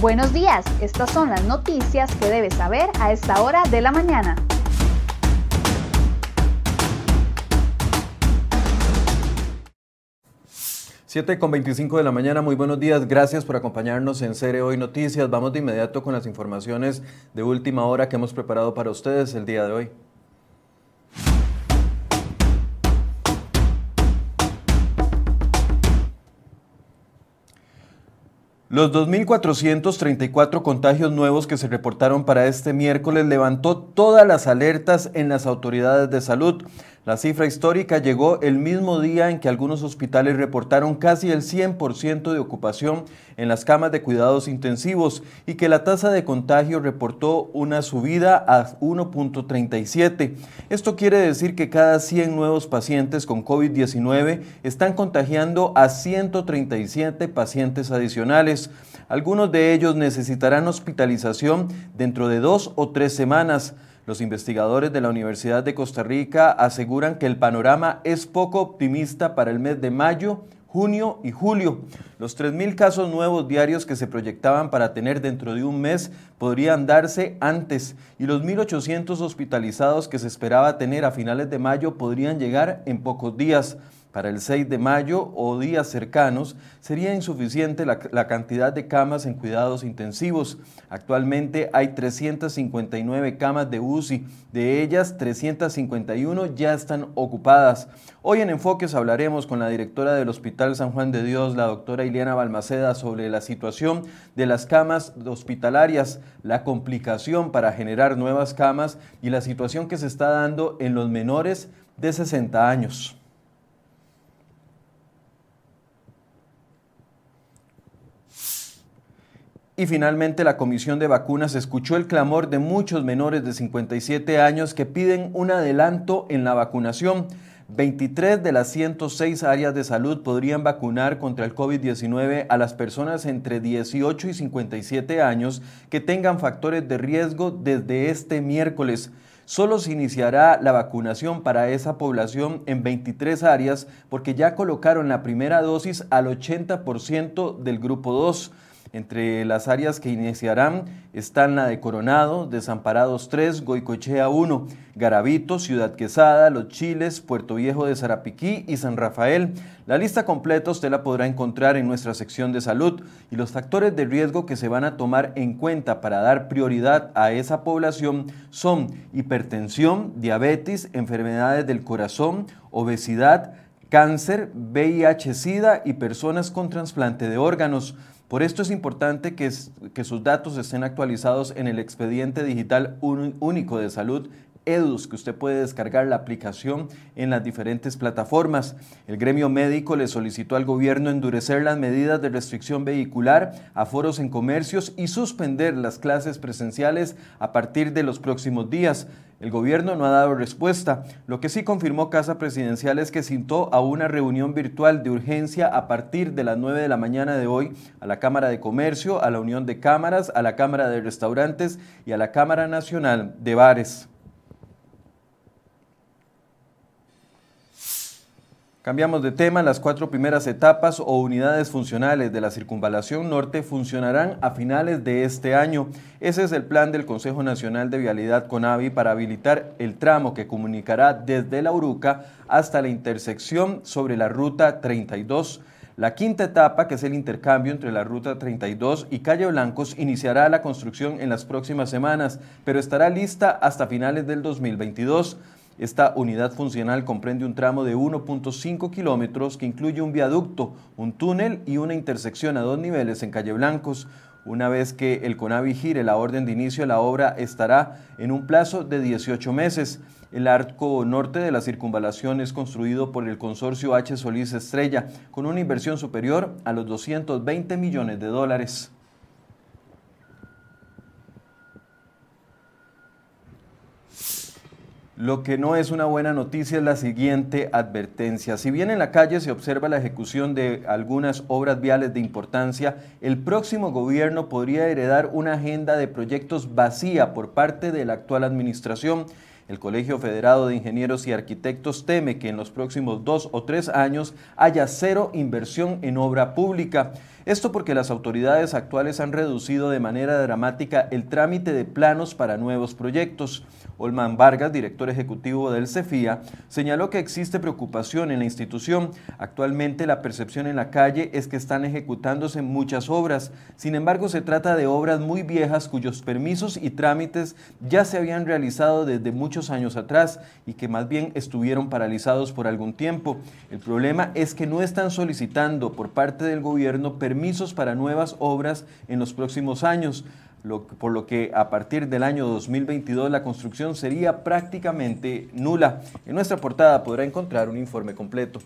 Buenos días, estas son las noticias que debes saber a esta hora de la mañana. 7 con 25 de la mañana, muy buenos días, gracias por acompañarnos en Cere Hoy Noticias. Vamos de inmediato con las informaciones de última hora que hemos preparado para ustedes el día de hoy. Los 2.434 contagios nuevos que se reportaron para este miércoles levantó todas las alertas en las autoridades de salud. La cifra histórica llegó el mismo día en que algunos hospitales reportaron casi el 100% de ocupación en las camas de cuidados intensivos y que la tasa de contagio reportó una subida a 1.37. Esto quiere decir que cada 100 nuevos pacientes con COVID-19 están contagiando a 137 pacientes adicionales. Algunos de ellos necesitarán hospitalización dentro de dos o tres semanas. Los investigadores de la Universidad de Costa Rica aseguran que el panorama es poco optimista para el mes de mayo, junio y julio. Los 3.000 casos nuevos diarios que se proyectaban para tener dentro de un mes podrían darse antes y los 1.800 hospitalizados que se esperaba tener a finales de mayo podrían llegar en pocos días. Para el 6 de mayo o días cercanos sería insuficiente la, cantidad de camas en cuidados intensivos. Actualmente hay 359 camas de UCI, de ellas 351 ya están ocupadas. Hoy en Enfoques hablaremos con la directora del Hospital San Juan de Dios, la doctora Iliana Balmaceda, sobre la situación de las camas hospitalarias, la complicación para generar nuevas camas y la situación que se está dando en los menores de 60 años. Y finalmente la Comisión de Vacunas escuchó el clamor de muchos menores de 57 años que piden un adelanto en la vacunación. 23 de las 106 áreas de salud podrían vacunar contra el COVID-19 a las personas entre 18 y 57 años que tengan factores de riesgo desde este miércoles. Solo se iniciará la vacunación para esa población en 23 áreas porque ya colocaron la primera dosis al 80% del grupo 2. Entre las áreas que iniciarán están la de Coronado, Desamparados 3, Goicochea 1, Garavito, Ciudad Quesada, Los Chiles, Puerto Viejo de Zarapiquí y San Rafael. La lista completa usted la podrá encontrar en nuestra sección de salud y los factores de riesgo que se van a tomar en cuenta para dar prioridad a esa población son hipertensión, diabetes, enfermedades del corazón, obesidad, cáncer, VIH-Sida y personas con trasplante de órganos. Por esto es importante que, que, sus datos estén actualizados en el expediente digital único de salud EDUS, que usted puede descargar la aplicación en las diferentes plataformas. El gremio médico le solicitó al gobierno endurecer las medidas de restricción vehicular, a foros en comercios y suspender las clases presenciales a partir de los próximos días. El gobierno no ha dado respuesta. Lo que sí confirmó Casa Presidencial es que citó a una reunión virtual de urgencia a partir de las 9 de la mañana de hoy a la Cámara de Comercio, a la Unión de Cámaras, a la Cámara de Restaurantes y a la Cámara Nacional de Bares. Cambiamos de tema, las cuatro primeras etapas o unidades funcionales de la Circunvalación Norte funcionarán a finales de este año. Ese es el plan del Consejo Nacional de Vialidad CONAVI para habilitar el tramo que comunicará desde La Uruca hasta la intersección sobre la Ruta 32. La quinta etapa, que es el intercambio entre la Ruta 32 y Calle Blancos, iniciará la construcción en las próximas semanas, pero estará lista hasta finales del 2022. Esta unidad funcional comprende un tramo de 1.5 kilómetros que incluye un viaducto, un túnel y una intersección a dos niveles en Calle Blancos. Una vez que el CONAVI gire la orden de inicio la obra estará en un plazo de 18 meses. El arco norte de la circunvalación es construido por el consorcio H. Solís Estrella con una inversión superior a los 220 millones de dólares. Lo que no es una buena noticia es la siguiente advertencia. Si bien en la calle se observa la ejecución de algunas obras viales de importancia, el próximo gobierno podría heredar una agenda de proyectos vacía por parte de la actual administración. El Colegio Federado de Ingenieros y Arquitectos teme que en los próximos dos o tres años haya cero inversión en obra pública. Esto porque las autoridades actuales han reducido de manera dramática el trámite de planos para nuevos proyectos. Olman Vargas, director ejecutivo del CEFIA, señaló que existe preocupación en la institución. Actualmente la percepción en la calle es que están ejecutándose muchas obras. Sin embargo, se trata de obras muy viejas cuyos permisos y trámites ya se habían realizado desde muchos años atrás y que más bien estuvieron paralizados por algún tiempo. El problema es que no están solicitando por parte del gobierno permisos para nuevas obras en los próximos años por lo que a partir del año 2022 la construcción sería prácticamente nula. En nuestra portada podrá encontrar un informe completo.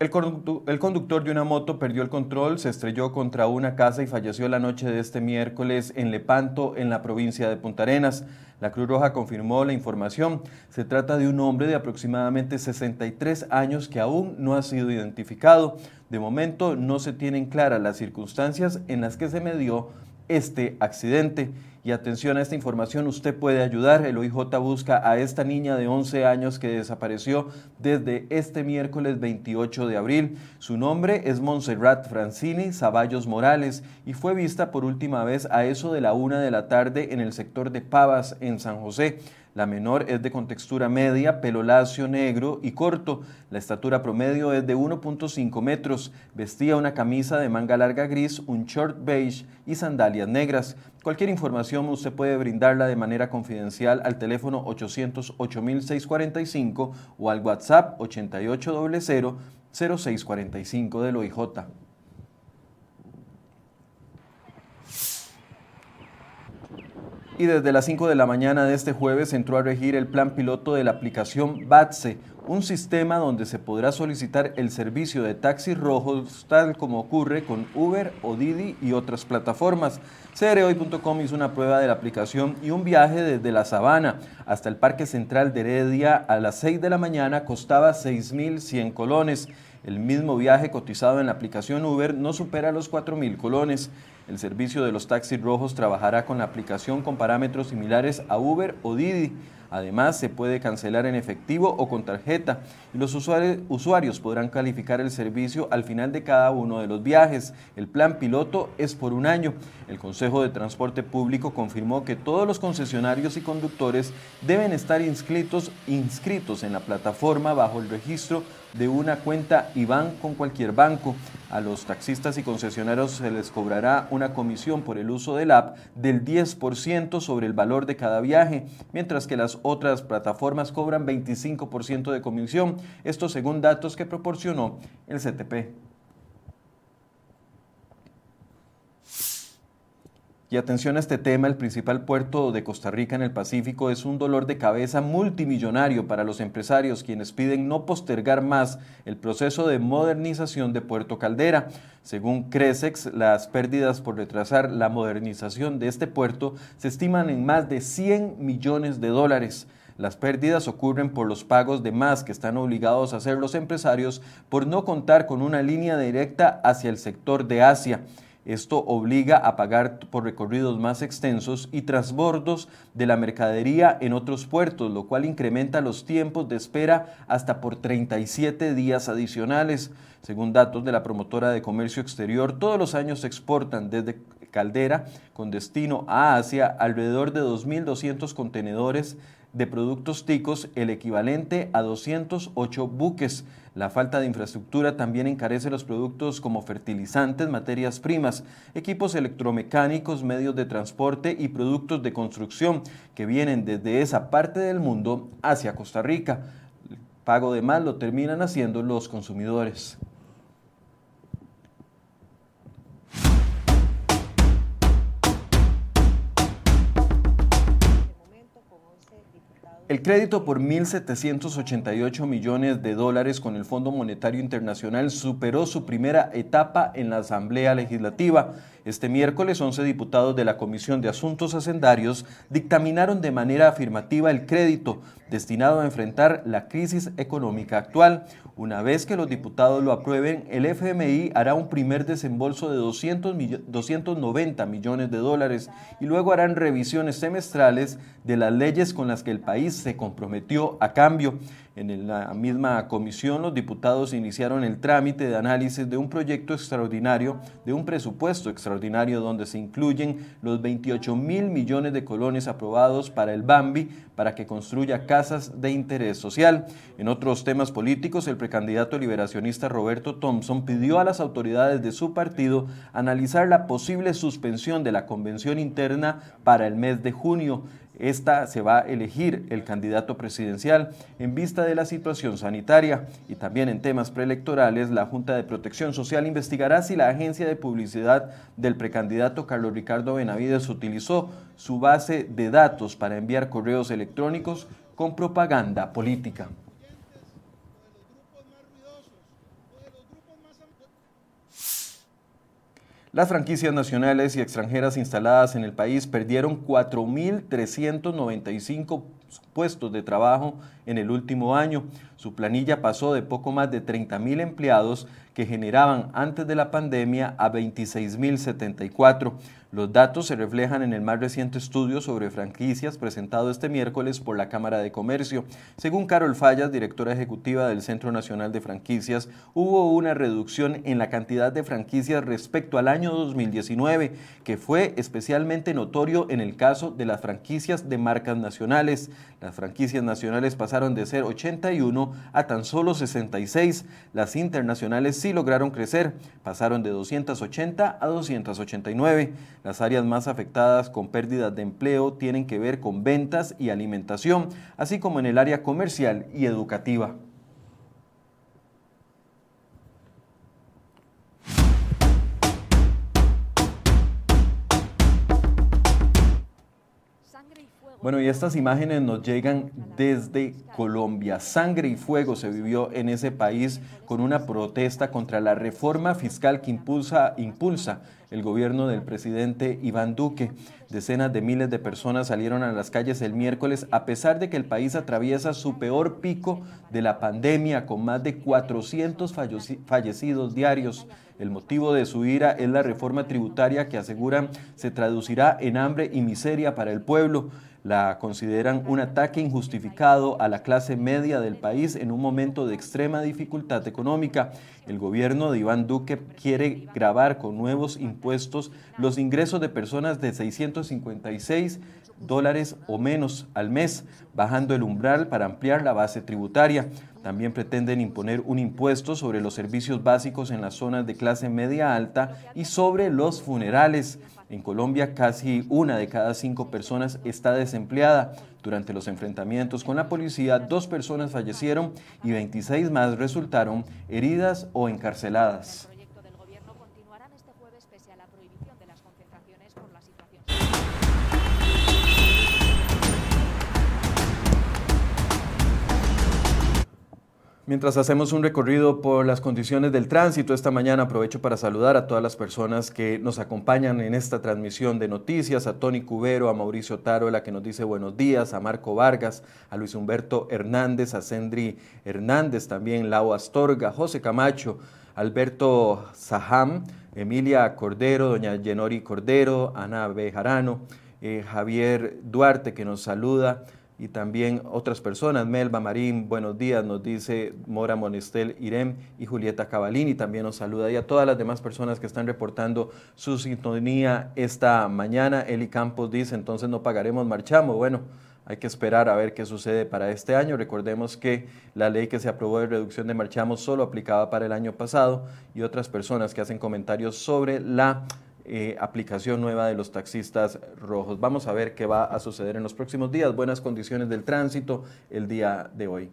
El conductor de una moto perdió el control, se estrelló contra una casa y falleció la noche de este miércoles en Lepanto, en la provincia de Punta Arenas. La Cruz Roja confirmó la información. Se trata de un hombre de aproximadamente 63 años que aún no ha sido identificado. De momento no se tienen claras las circunstancias en las que se medió este accidente. Y atención a esta información, usted puede ayudar. El OIJ busca a esta niña de 11 años que desapareció desde este miércoles 28 de abril. Su nombre es Montserrat Francini Zaballos Morales y fue vista por última vez a eso de la una de la tarde en el sector de Pavas, en San José. La menor es de contextura media, pelo lacio negro y corto. La estatura promedio es de 1.5 metros. Vestía una camisa de manga larga gris, un short beige y sandalias negras. Cualquier información usted puede brindarla de manera confidencial al teléfono 800-8645 o al WhatsApp 8800-0645 del OIJ. Y desde las 5 de la mañana de este jueves entró a regir el plan piloto de la aplicación BATSE, un sistema donde se podrá solicitar el servicio de taxis rojos tal como ocurre con Uber o Didi y otras plataformas. CROI.com hizo una prueba de la aplicación y un viaje desde la Sabana hasta el Parque Central de Heredia a las 6 de la mañana costaba 6.100 colones. El mismo viaje cotizado en la aplicación Uber no supera los 4.000 colones. El servicio de los taxis rojos trabajará con la aplicación con parámetros similares a Uber o Didi. Además, se puede cancelar en efectivo o con tarjeta y los usuarios podrán calificar el servicio al final de cada uno de los viajes. El plan piloto es por un año. El Consejo de Transporte Público confirmó que todos los concesionarios y conductores deben estar inscritos, inscritos en la plataforma bajo el registro de una cuenta IBAN con cualquier banco. A los taxistas y concesionarios se les cobrará una comisión por el uso del app del 10% sobre el valor de cada viaje, mientras que las otras plataformas cobran 25% de comisión, esto según datos que proporcionó el CTP. Y atención a este tema, el principal puerto de Costa Rica en el Pacífico es un dolor de cabeza multimillonario para los empresarios quienes piden no postergar más el proceso de modernización de Puerto Caldera. Según Cresex, las pérdidas por retrasar la modernización de este puerto se estiman en más de 100 millones de dólares. Las pérdidas ocurren por los pagos de más que están obligados a hacer los empresarios por no contar con una línea directa hacia el sector de Asia. Esto obliga a pagar por recorridos más extensos y transbordos de la mercadería en otros puertos, lo cual incrementa los tiempos de espera hasta por 37 días adicionales. Según datos de la promotora de comercio exterior, todos los años se exportan desde Caldera con destino a Asia alrededor de 2.200 contenedores de productos ticos, el equivalente a 208 buques. La falta de infraestructura también encarece los productos como fertilizantes, materias primas, equipos electromecánicos, medios de transporte y productos de construcción que vienen desde esa parte del mundo hacia Costa Rica. El pago de más lo terminan haciendo los consumidores. El crédito por 1.788 millones de dólares con el Fondo Monetario Internacional superó su primera etapa en la Asamblea Legislativa. Este miércoles, 11 diputados de la Comisión de Asuntos Hacendarios dictaminaron de manera afirmativa el crédito destinado a enfrentar la crisis económica actual. Una vez que los diputados lo aprueben, el FMI hará un primer desembolso de 200 290 millones de dólares y luego harán revisiones semestrales de las leyes con las que el país se comprometió a cambio. En la misma comisión, los diputados iniciaron el trámite de análisis de un proyecto extraordinario, de un presupuesto extraordinario donde se incluyen los 28 mil millones de colones aprobados para el Bambi para que construya casas de interés social. En otros temas políticos, el precandidato liberacionista Roberto Thompson pidió a las autoridades de su partido analizar la posible suspensión de la convención interna para el mes de junio. Esta se va a elegir el candidato presidencial en vista de la situación sanitaria y también en temas preelectorales, la Junta de Protección Social investigará si la agencia de publicidad del precandidato Carlos Ricardo Benavides utilizó su base de datos para enviar correos electrónicos con propaganda política. Las franquicias nacionales y extranjeras instaladas en el país perdieron 4.395 puestos de trabajo en el último año. Su planilla pasó de poco más de 30.000 empleados que generaban antes de la pandemia a 26.074. Los datos se reflejan en el más reciente estudio sobre franquicias presentado este miércoles por la Cámara de Comercio. Según Carol Fallas, directora ejecutiva del Centro Nacional de Franquicias, hubo una reducción en la cantidad de franquicias respecto al año 2019, que fue especialmente notorio en el caso de las franquicias de marcas nacionales. Las franquicias nacionales pasaron de ser 81 a tan solo 66. Las internacionales sí lograron crecer, pasaron de 280 a 289. Las áreas más afectadas con pérdidas de empleo tienen que ver con ventas y alimentación, así como en el área comercial y educativa. Bueno, y estas imágenes nos llegan desde Colombia. Sangre y fuego se vivió en ese país con una protesta contra la reforma fiscal que impulsa, impulsa el gobierno del presidente Iván Duque. Decenas de miles de personas salieron a las calles el miércoles a pesar de que el país atraviesa su peor pico de la pandemia con más de 400 fallecidos diarios. El motivo de su ira es la reforma tributaria que aseguran se traducirá en hambre y miseria para el pueblo la consideran un ataque injustificado a la clase media del país en un momento de extrema dificultad económica. El gobierno de Iván Duque quiere grabar con nuevos impuestos los ingresos de personas de 656 dólares o menos al mes, bajando el umbral para ampliar la base tributaria. También pretenden imponer un impuesto sobre los servicios básicos en las zonas de clase media alta y sobre los funerales. En Colombia, casi una de cada cinco personas está desempleada. Durante los enfrentamientos con la policía, dos personas fallecieron y 26 más resultaron heridas o encarceladas. Mientras hacemos un recorrido por las condiciones del tránsito esta mañana, aprovecho para saludar a todas las personas que nos acompañan en esta transmisión de noticias, a Tony Cubero, a Mauricio Tarola que nos dice buenos días, a Marco Vargas, a Luis Humberto Hernández, a Sendri Hernández también, Lau Astorga, José Camacho, Alberto Zaham, Emilia Cordero, doña Yenori Cordero, Ana Bejarano, eh, Javier Duarte que nos saluda, y también otras personas, Melba Marín, buenos días, nos dice Mora Monestel Irem y Julieta Cavalini, también nos saluda y a todas las demás personas que están reportando su sintonía esta mañana. Eli Campos dice, entonces no pagaremos marchamo. Bueno, hay que esperar a ver qué sucede para este año. Recordemos que la ley que se aprobó de reducción de marchamos solo aplicaba para el año pasado y otras personas que hacen comentarios sobre la eh, aplicación nueva de los taxistas rojos. Vamos a ver qué va a suceder en los próximos días. Buenas condiciones del tránsito el día de hoy.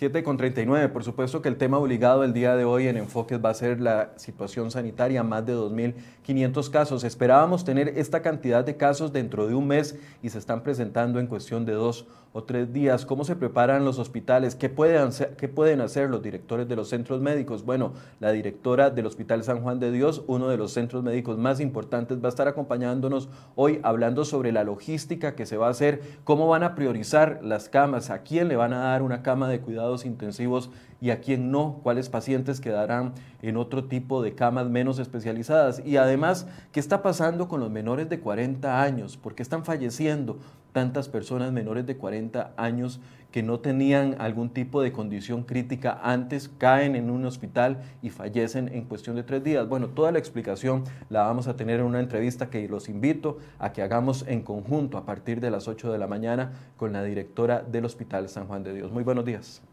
7 con 39. Por supuesto que el tema obligado el día de hoy en Enfoques va a ser la situación sanitaria, más de 2.500 casos. Esperábamos tener esta cantidad de casos dentro de un mes y se están presentando en cuestión de dos o tres días. ¿Cómo se preparan los hospitales? ¿Qué pueden, hacer, ¿Qué pueden hacer los directores de los centros médicos? Bueno, la directora del Hospital San Juan de Dios, uno de los centros médicos más importantes, va a estar acompañándonos hoy hablando sobre la logística que se va a hacer, cómo van a priorizar las camas, a quién le van a dar una cama de cuidado intensivos y a quién no, cuáles pacientes quedarán en otro tipo de camas menos especializadas. Y además, ¿qué está pasando con los menores de 40 años? ¿Por qué están falleciendo tantas personas menores de 40 años que no tenían algún tipo de condición crítica antes, caen en un hospital y fallecen en cuestión de tres días? Bueno, toda la explicación la vamos a tener en una entrevista que los invito a que hagamos en conjunto a partir de las 8 de la mañana con la directora del Hospital San Juan de Dios. Muy buenos días.